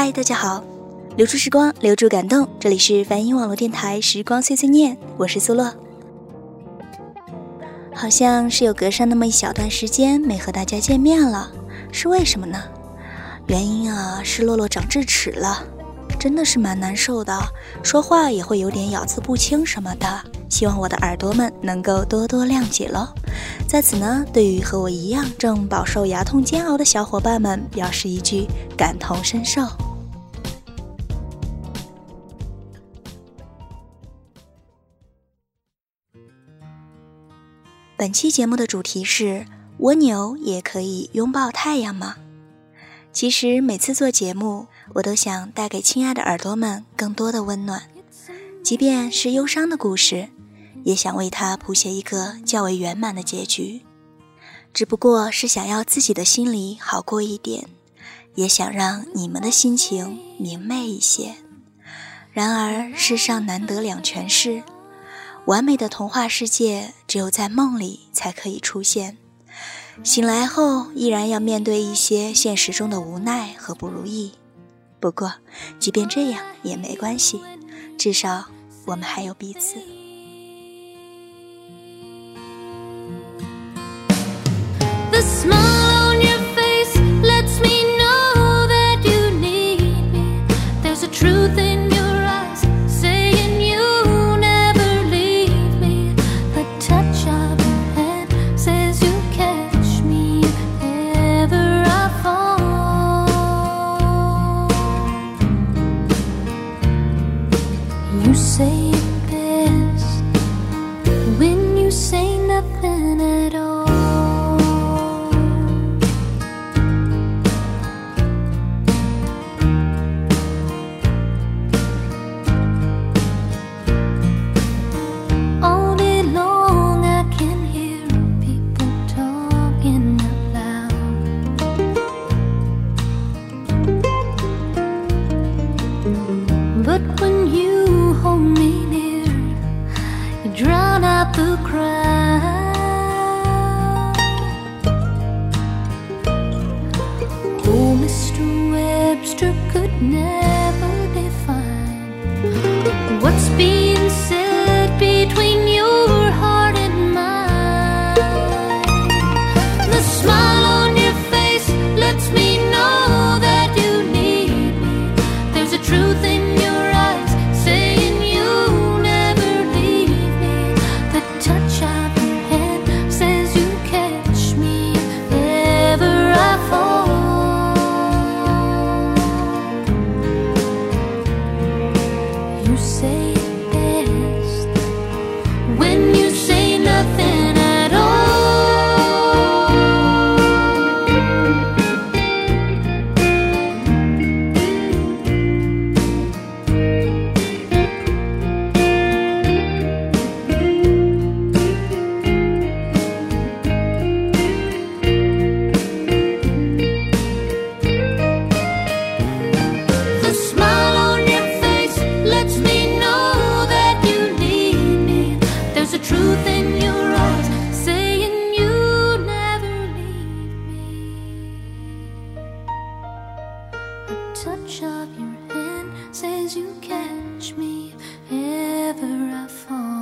嗨，大家好，留住时光，留住感动，这里是梵音网络电台《时光碎碎念》，我是苏洛。好像是有隔上那么一小段时间没和大家见面了，是为什么呢？原因啊，是洛洛长智齿了，真的是蛮难受的，说话也会有点咬字不清什么的。希望我的耳朵们能够多多谅解喽。在此呢，对于和我一样正饱受牙痛煎熬的小伙伴们，表示一句感同身受。本期节目的主题是：蜗牛也可以拥抱太阳吗？其实每次做节目，我都想带给亲爱的耳朵们更多的温暖，即便是忧伤的故事，也想为它谱写一个较为圆满的结局。只不过是想要自己的心里好过一点，也想让你们的心情明媚一些。然而世上难得两全事。完美的童话世界，只有在梦里才可以出现。醒来后，依然要面对一些现实中的无奈和不如意。不过，即便这样也没关系，至少我们还有彼此。touch of your hand says you catch me if ever I fall.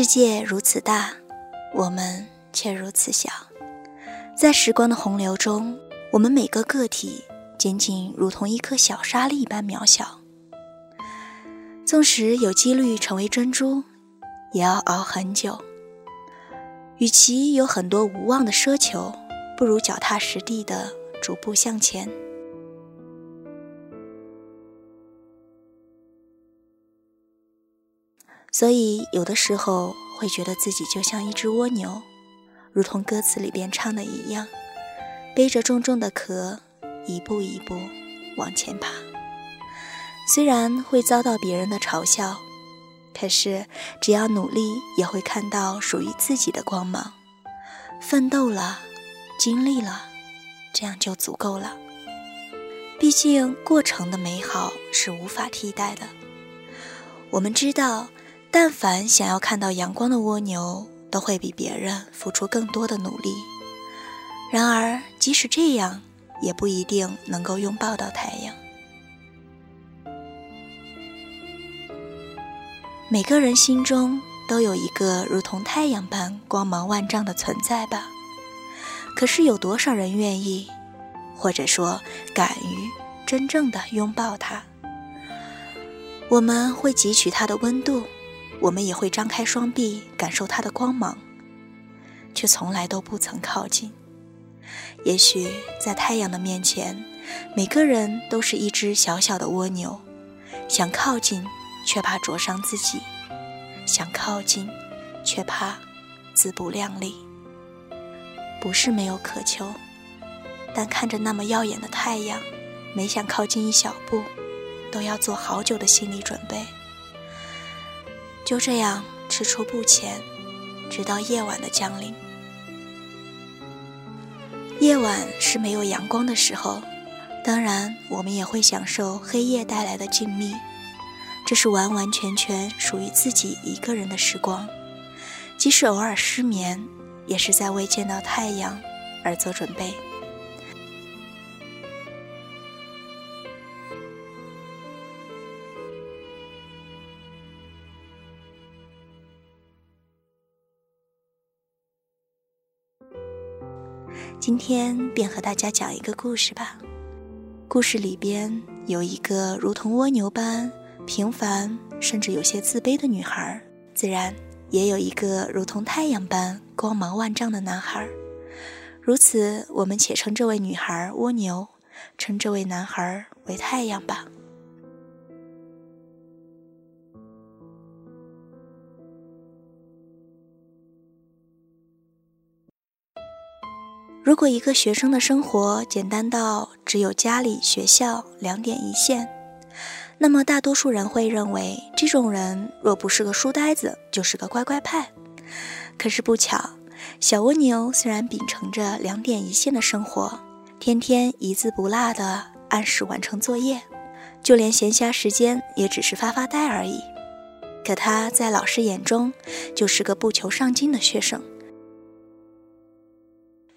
世界如此大，我们却如此小。在时光的洪流中，我们每个个体仅仅如同一颗小沙粒般渺小。纵使有几率成为珍珠，也要熬很久。与其有很多无望的奢求，不如脚踏实地的逐步向前。所以，有的时候会觉得自己就像一只蜗牛，如同歌词里边唱的一样，背着重重的壳，一步一步往前爬。虽然会遭到别人的嘲笑。可是，只要努力，也会看到属于自己的光芒。奋斗了，经历了，这样就足够了。毕竟，过程的美好是无法替代的。我们知道，但凡想要看到阳光的蜗牛，都会比别人付出更多的努力。然而，即使这样，也不一定能够拥抱到太阳。每个人心中都有一个如同太阳般光芒万丈的存在吧？可是有多少人愿意，或者说敢于真正的拥抱它？我们会汲取它的温度，我们也会张开双臂感受它的光芒，却从来都不曾靠近。也许在太阳的面前，每个人都是一只小小的蜗牛，想靠近。却怕灼伤自己，想靠近，却怕自不量力。不是没有渴求，但看着那么耀眼的太阳，每想靠近一小步，都要做好久的心理准备。就这样踟蹰不前，直到夜晚的降临。夜晚是没有阳光的时候，当然我们也会享受黑夜带来的静谧。这是完完全全属于自己一个人的时光，即使偶尔失眠，也是在为见到太阳而做准备。今天便和大家讲一个故事吧。故事里边有一个如同蜗牛般。平凡甚至有些自卑的女孩，自然也有一个如同太阳般光芒万丈的男孩。如此，我们且称这位女孩蜗牛，称这位男孩为太阳吧。如果一个学生的生活简单到只有家里、学校两点一线。那么，大多数人会认为，这种人若不是个书呆子，就是个乖乖派。可是不巧，小蜗牛虽然秉承着两点一线的生活，天天一字不落的按时完成作业，就连闲暇时间也只是发发呆而已。可他在老师眼中，就是个不求上进的学生。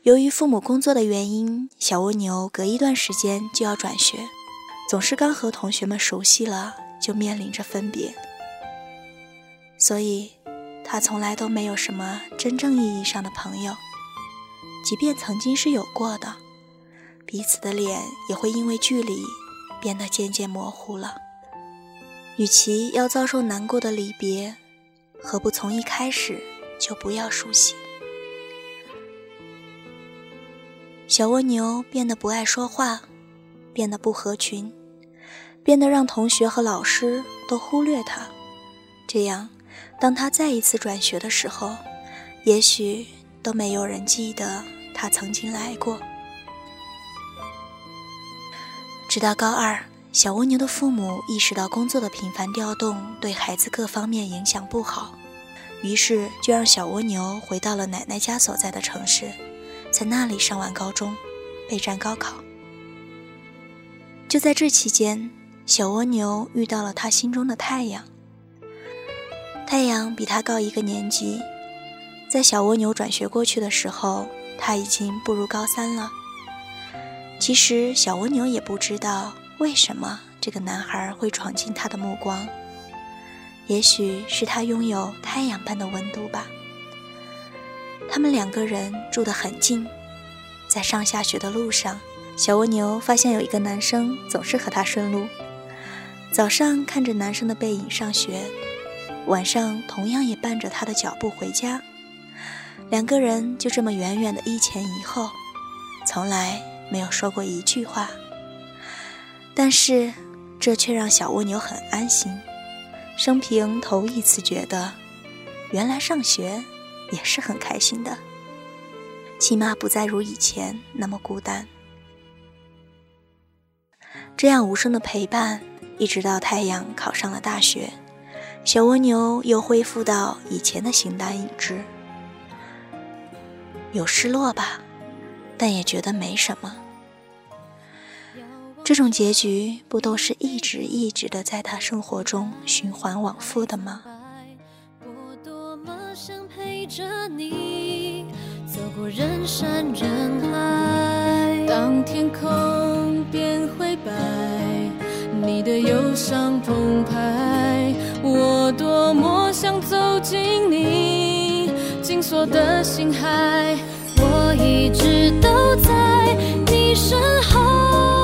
由于父母工作的原因，小蜗牛隔一段时间就要转学。总是刚和同学们熟悉了，就面临着分别，所以他从来都没有什么真正意义上的朋友。即便曾经是有过的，彼此的脸也会因为距离变得渐渐模糊了。与其要遭受难过的离别，何不从一开始就不要熟悉？小蜗牛变得不爱说话，变得不合群。变得让同学和老师都忽略他，这样，当他再一次转学的时候，也许都没有人记得他曾经来过。直到高二，小蜗牛的父母意识到工作的频繁调动对孩子各方面影响不好，于是就让小蜗牛回到了奶奶家所在的城市，在那里上完高中，备战高考。就在这期间。小蜗牛遇到了他心中的太阳。太阳比他高一个年级，在小蜗牛转学过去的时候，他已经步入高三了。其实小蜗牛也不知道为什么这个男孩会闯进他的目光，也许是他拥有太阳般的温度吧。他们两个人住得很近，在上下学的路上，小蜗牛发现有一个男生总是和他顺路。早上看着男生的背影上学，晚上同样也伴着他的脚步回家。两个人就这么远远的一前一后，从来没有说过一句话。但是，这却让小蜗牛很安心，生平头一次觉得，原来上学也是很开心的，起码不再如以前那么孤单。这样无声的陪伴，一直到太阳考上了大学，小蜗牛又恢复到以前的形单影只，有失落吧，但也觉得没什么。这种结局不都是一直一直的在他生活中循环往复的吗？着你走过人山人海，当天空变灰白，你的忧伤澎湃，我多么想走进你紧锁的心海，我一直都在你身后。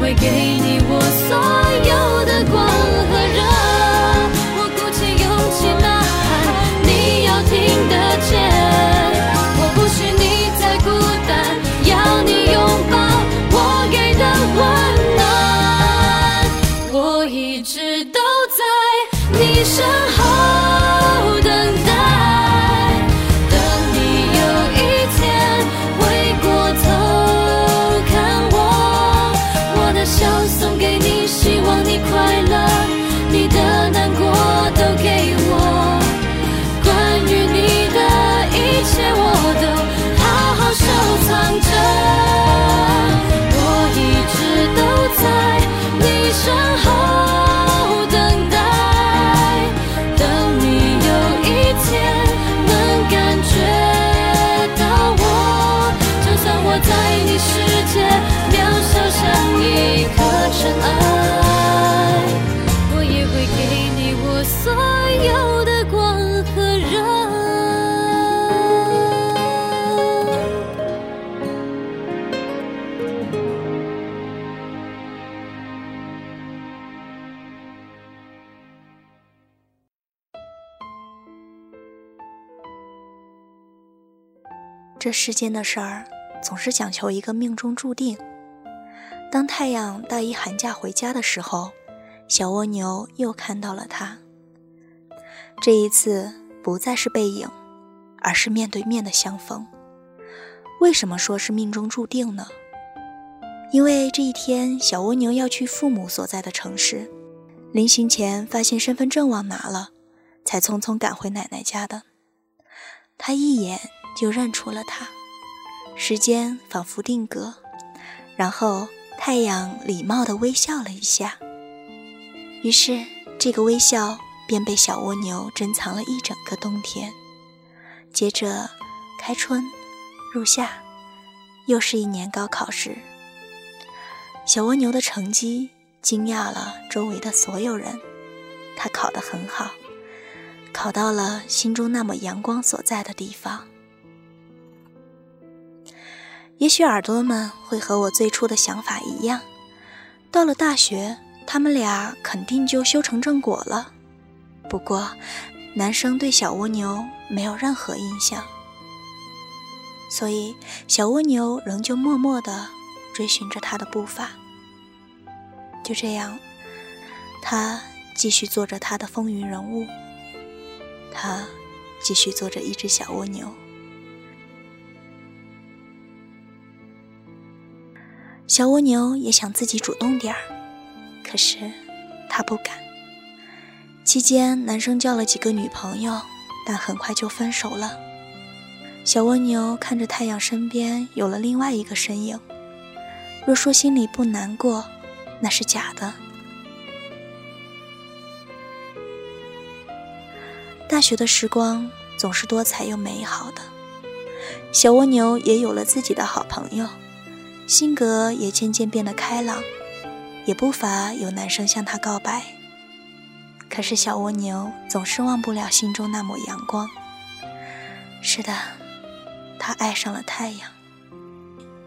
会给你我所有的光和热，我鼓起勇气呐喊，你要听得见，我不许你再孤单，要你拥抱我给的温暖，我一直都在你身后。这世间的事儿，总是讲求一个命中注定。当太阳大一寒假回家的时候，小蜗牛又看到了他。这一次不再是背影，而是面对面的相逢。为什么说是命中注定呢？因为这一天小蜗牛要去父母所在的城市，临行前发现身份证忘拿了，才匆匆赶回奶奶家的。他一眼就认出了他，时间仿佛定格，然后太阳礼貌地微笑了一下，于是这个微笑便被小蜗牛珍藏了一整个冬天。接着，开春，入夏，又是一年高考时。小蜗牛的成绩惊讶了周围的所有人，他考得很好，考到了心中那抹阳光所在的地方。也许耳朵们会和我最初的想法一样，到了大学，他们俩肯定就修成正果了。不过，男生对小蜗牛没有任何印象，所以小蜗牛仍旧默默地追寻着他的步伐。就这样，他继续做着他的风云人物，他继续做着一只小蜗牛。小蜗牛也想自己主动点儿，可是他不敢。期间，男生交了几个女朋友，但很快就分手了。小蜗牛看着太阳身边有了另外一个身影，若说心里不难过，那是假的。大学的时光总是多彩又美好的，小蜗牛也有了自己的好朋友，性格也渐渐变得开朗，也不乏有男生向他告白。可是小蜗牛总是忘不了心中那抹阳光。是的，他爱上了太阳。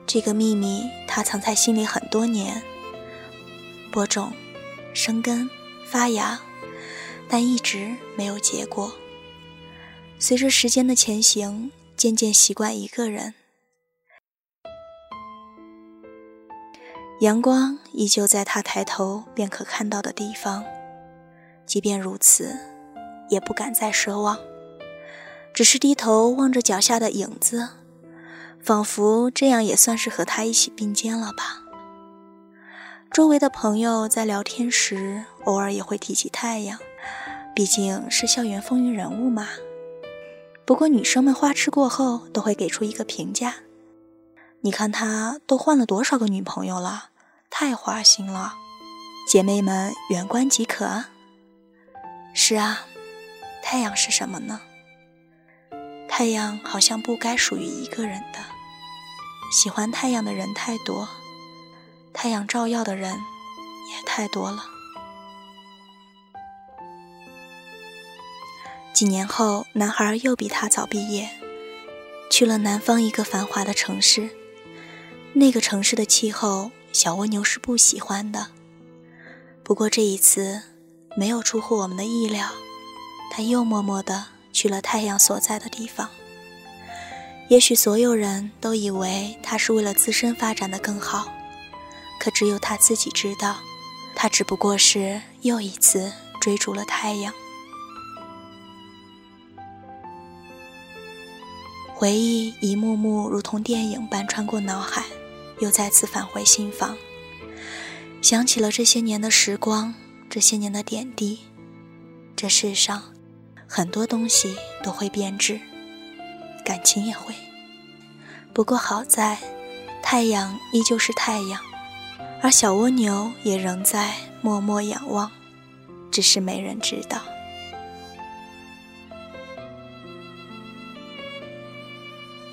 这个秘密他藏在心里很多年，播种、生根、发芽，但一直没有结果。随着时间的前行，渐渐习惯一个人，阳光依旧在他抬头便可看到的地方。即便如此，也不敢再奢望，只是低头望着脚下的影子，仿佛这样也算是和他一起并肩了吧。周围的朋友在聊天时，偶尔也会提起太阳，毕竟是校园风云人物嘛。不过女生们花痴过后都会给出一个评价：你看他都换了多少个女朋友了，太花心了。姐妹们远观即可啊。是啊，太阳是什么呢？太阳好像不该属于一个人的。喜欢太阳的人太多，太阳照耀的人也太多了。几年后，男孩又比他早毕业，去了南方一个繁华的城市。那个城市的气候，小蜗牛是不喜欢的。不过这一次。没有出乎我们的意料，他又默默地去了太阳所在的地方。也许所有人都以为他是为了自身发展的更好，可只有他自己知道，他只不过是又一次追逐了太阳。回忆一幕幕如同电影般穿过脑海，又再次返回心房，想起了这些年的时光。这些年的点滴，这世上很多东西都会变质，感情也会。不过好在，太阳依旧是太阳，而小蜗牛也仍在默默仰望，只是没人知道。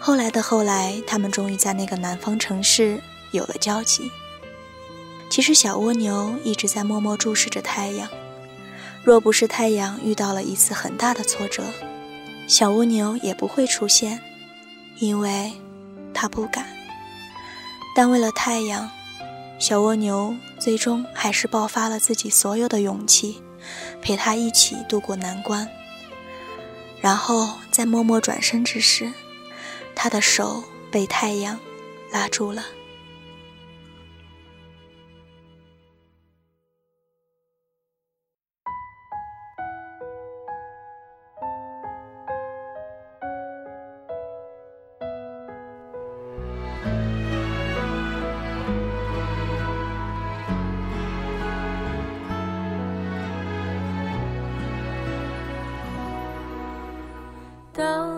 后来的后来，他们终于在那个南方城市有了交集。其实小蜗牛一直在默默注视着太阳。若不是太阳遇到了一次很大的挫折，小蜗牛也不会出现，因为它不敢。但为了太阳，小蜗牛最终还是爆发了自己所有的勇气，陪它一起度过难关。然后在默默转身之时，他的手被太阳拉住了。当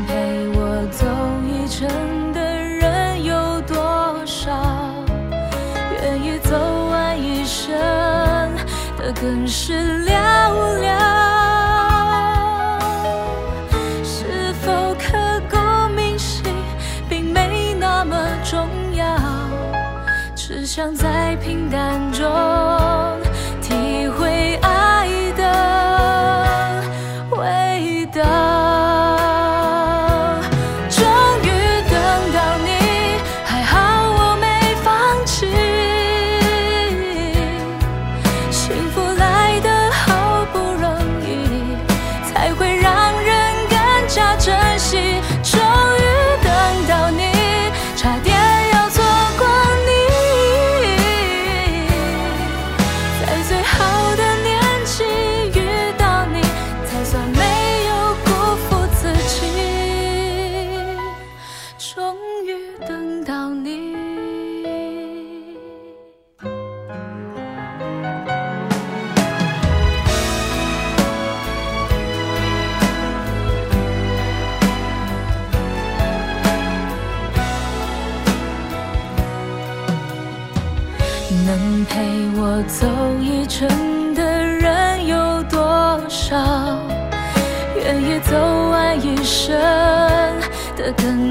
更是寥寥是否刻骨铭心并没那么重要？只想在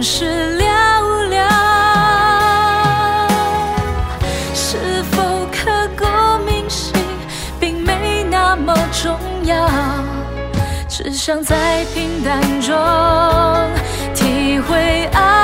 是寥寥。是否刻骨铭心，并没那么重要。只想在平淡中体会爱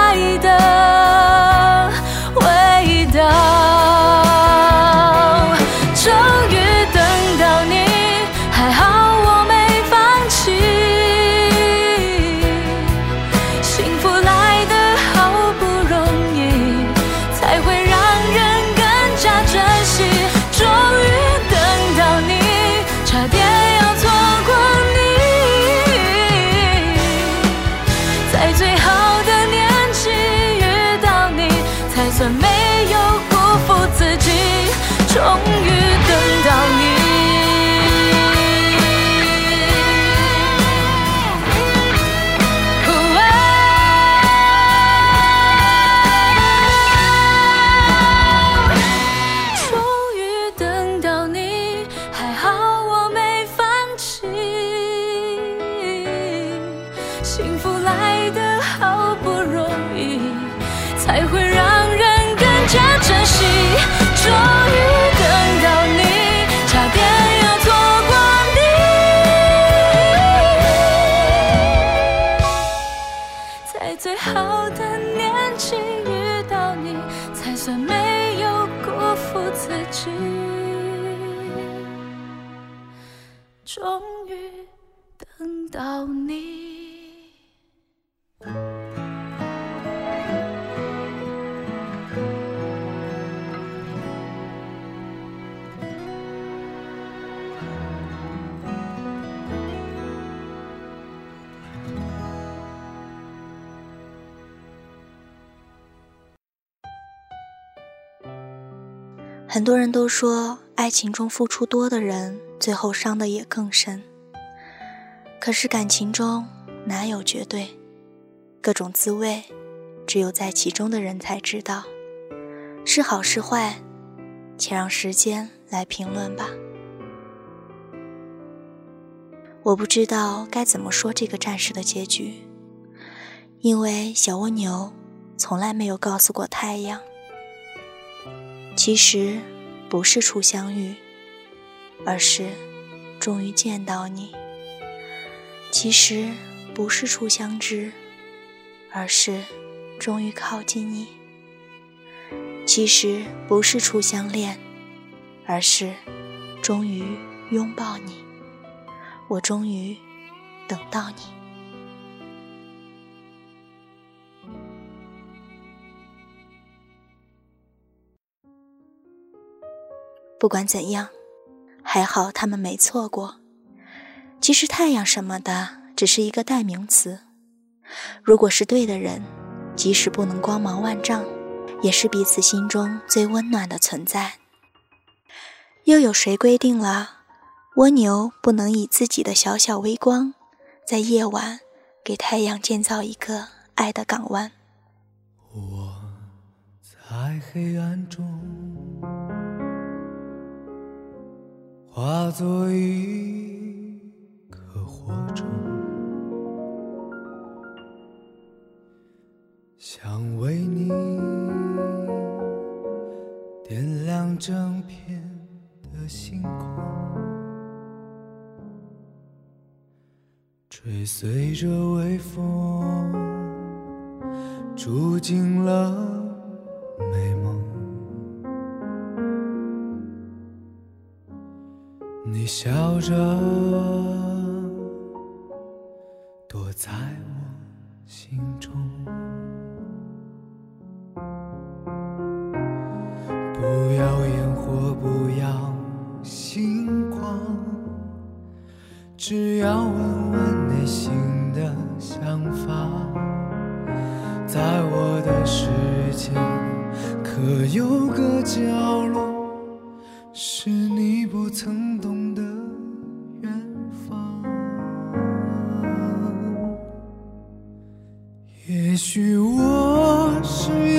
很多人都说，爱情中付出多的人，最后伤的也更深。可是感情中哪有绝对？各种滋味，只有在其中的人才知道，是好是坏，且让时间来评论吧。我不知道该怎么说这个战士的结局，因为小蜗牛从来没有告诉过太阳，其实不是初相遇，而是终于见到你；其实不是初相知，而是终于靠近你；其实不是初相恋，而是终于拥抱你。我终于等到你。不管怎样，还好他们没错过。其实太阳什么的只是一个代名词。如果是对的人，即使不能光芒万丈，也是彼此心中最温暖的存在。又有谁规定了蜗牛不能以自己的小小微光，在夜晚给太阳建造一个爱的港湾？我在黑暗中。化作一颗火种，想为你点亮整片的星空，追随着微风，住进了你笑着躲在我心许我是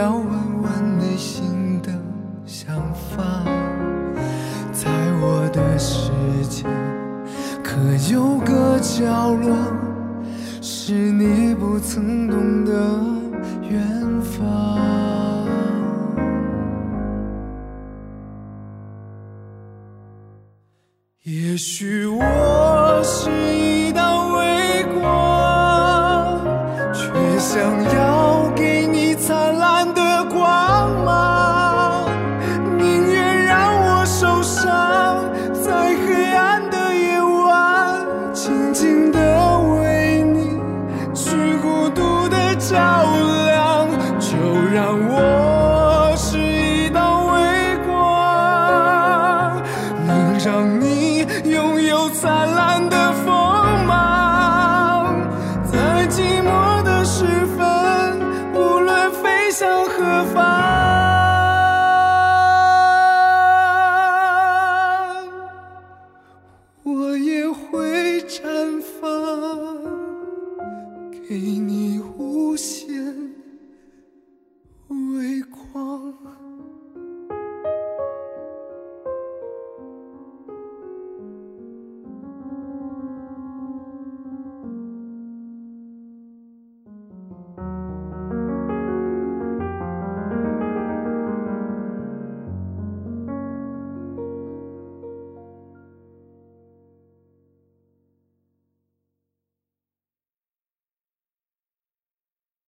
只要